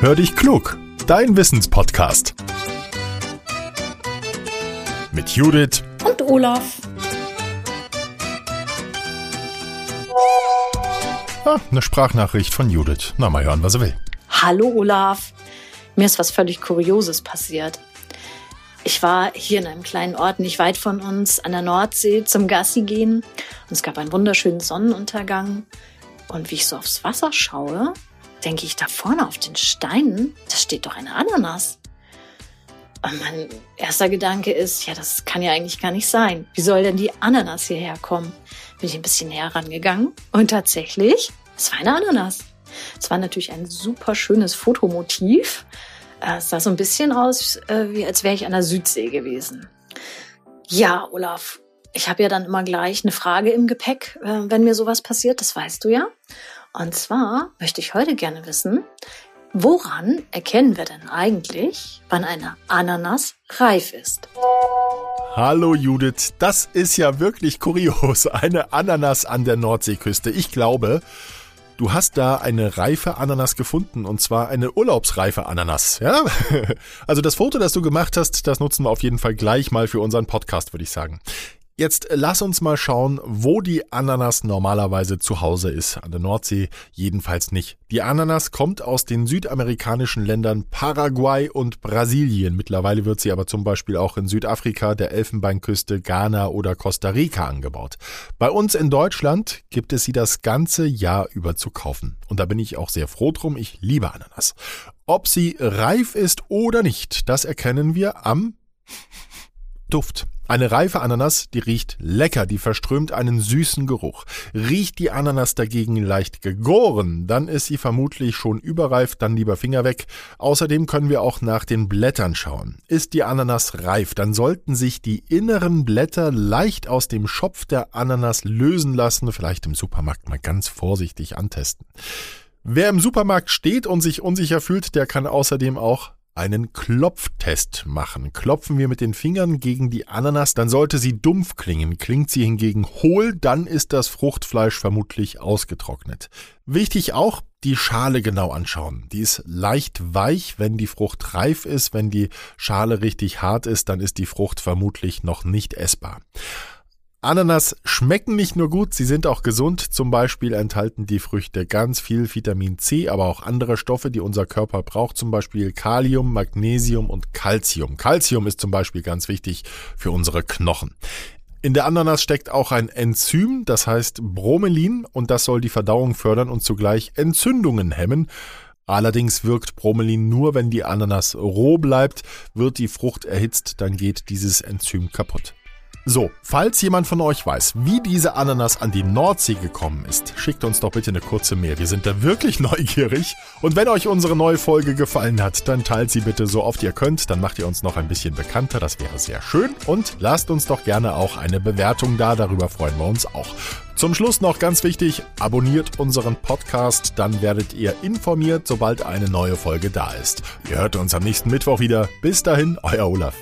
Hör dich klug, dein Wissenspodcast. Mit Judith und Olaf. Ah, eine Sprachnachricht von Judith. Na, mal hören, was er will. Hallo Olaf. Mir ist was völlig Kurioses passiert. Ich war hier in einem kleinen Ort nicht weit von uns an der Nordsee zum Gassi gehen und es gab einen wunderschönen Sonnenuntergang. Und wie ich so aufs Wasser schaue, denke ich da vorne auf den Steinen, da steht doch eine Ananas. Und mein erster Gedanke ist, ja, das kann ja eigentlich gar nicht sein. Wie soll denn die Ananas hierher kommen? Bin ich ein bisschen näher rangegangen und tatsächlich, es war eine Ananas. Es war natürlich ein super schönes Fotomotiv. Es sah so ein bisschen aus, äh, wie als wäre ich an der Südsee gewesen. Ja, Olaf, ich habe ja dann immer gleich eine Frage im Gepäck, äh, wenn mir sowas passiert, das weißt du ja. Und zwar möchte ich heute gerne wissen, woran erkennen wir denn eigentlich, wann eine Ananas reif ist? Hallo Judith, das ist ja wirklich kurios. Eine Ananas an der Nordseeküste. Ich glaube, du hast da eine reife Ananas gefunden und zwar eine urlaubsreife Ananas. Ja? Also das Foto, das du gemacht hast, das nutzen wir auf jeden Fall gleich mal für unseren Podcast, würde ich sagen. Jetzt lass uns mal schauen, wo die Ananas normalerweise zu Hause ist. An der Nordsee jedenfalls nicht. Die Ananas kommt aus den südamerikanischen Ländern Paraguay und Brasilien. Mittlerweile wird sie aber zum Beispiel auch in Südafrika, der Elfenbeinküste, Ghana oder Costa Rica angebaut. Bei uns in Deutschland gibt es sie das ganze Jahr über zu kaufen. Und da bin ich auch sehr froh drum. Ich liebe Ananas. Ob sie reif ist oder nicht, das erkennen wir am Duft. Eine reife Ananas, die riecht lecker, die verströmt einen süßen Geruch. Riecht die Ananas dagegen leicht gegoren, dann ist sie vermutlich schon überreif, dann lieber Finger weg. Außerdem können wir auch nach den Blättern schauen. Ist die Ananas reif, dann sollten sich die inneren Blätter leicht aus dem Schopf der Ananas lösen lassen, vielleicht im Supermarkt mal ganz vorsichtig antesten. Wer im Supermarkt steht und sich unsicher fühlt, der kann außerdem auch einen Klopftest machen. Klopfen wir mit den Fingern gegen die Ananas, dann sollte sie dumpf klingen. Klingt sie hingegen hohl, dann ist das Fruchtfleisch vermutlich ausgetrocknet. Wichtig auch, die Schale genau anschauen. Die ist leicht weich, wenn die Frucht reif ist. Wenn die Schale richtig hart ist, dann ist die Frucht vermutlich noch nicht essbar. Ananas schmecken nicht nur gut, sie sind auch gesund. Zum Beispiel enthalten die Früchte ganz viel Vitamin C, aber auch andere Stoffe, die unser Körper braucht, zum Beispiel Kalium, Magnesium und Calcium. Calcium ist zum Beispiel ganz wichtig für unsere Knochen. In der Ananas steckt auch ein Enzym, das heißt Bromelin, und das soll die Verdauung fördern und zugleich Entzündungen hemmen. Allerdings wirkt Bromelin nur, wenn die Ananas roh bleibt. Wird die Frucht erhitzt, dann geht dieses Enzym kaputt. So, falls jemand von euch weiß, wie diese Ananas an die Nordsee gekommen ist, schickt uns doch bitte eine kurze Mail. Wir sind da wirklich neugierig. Und wenn euch unsere neue Folge gefallen hat, dann teilt sie bitte so oft ihr könnt. Dann macht ihr uns noch ein bisschen bekannter. Das wäre sehr schön. Und lasst uns doch gerne auch eine Bewertung da. Darüber freuen wir uns auch. Zum Schluss noch ganz wichtig, abonniert unseren Podcast, dann werdet ihr informiert, sobald eine neue Folge da ist. Ihr hört uns am nächsten Mittwoch wieder. Bis dahin, euer Olaf.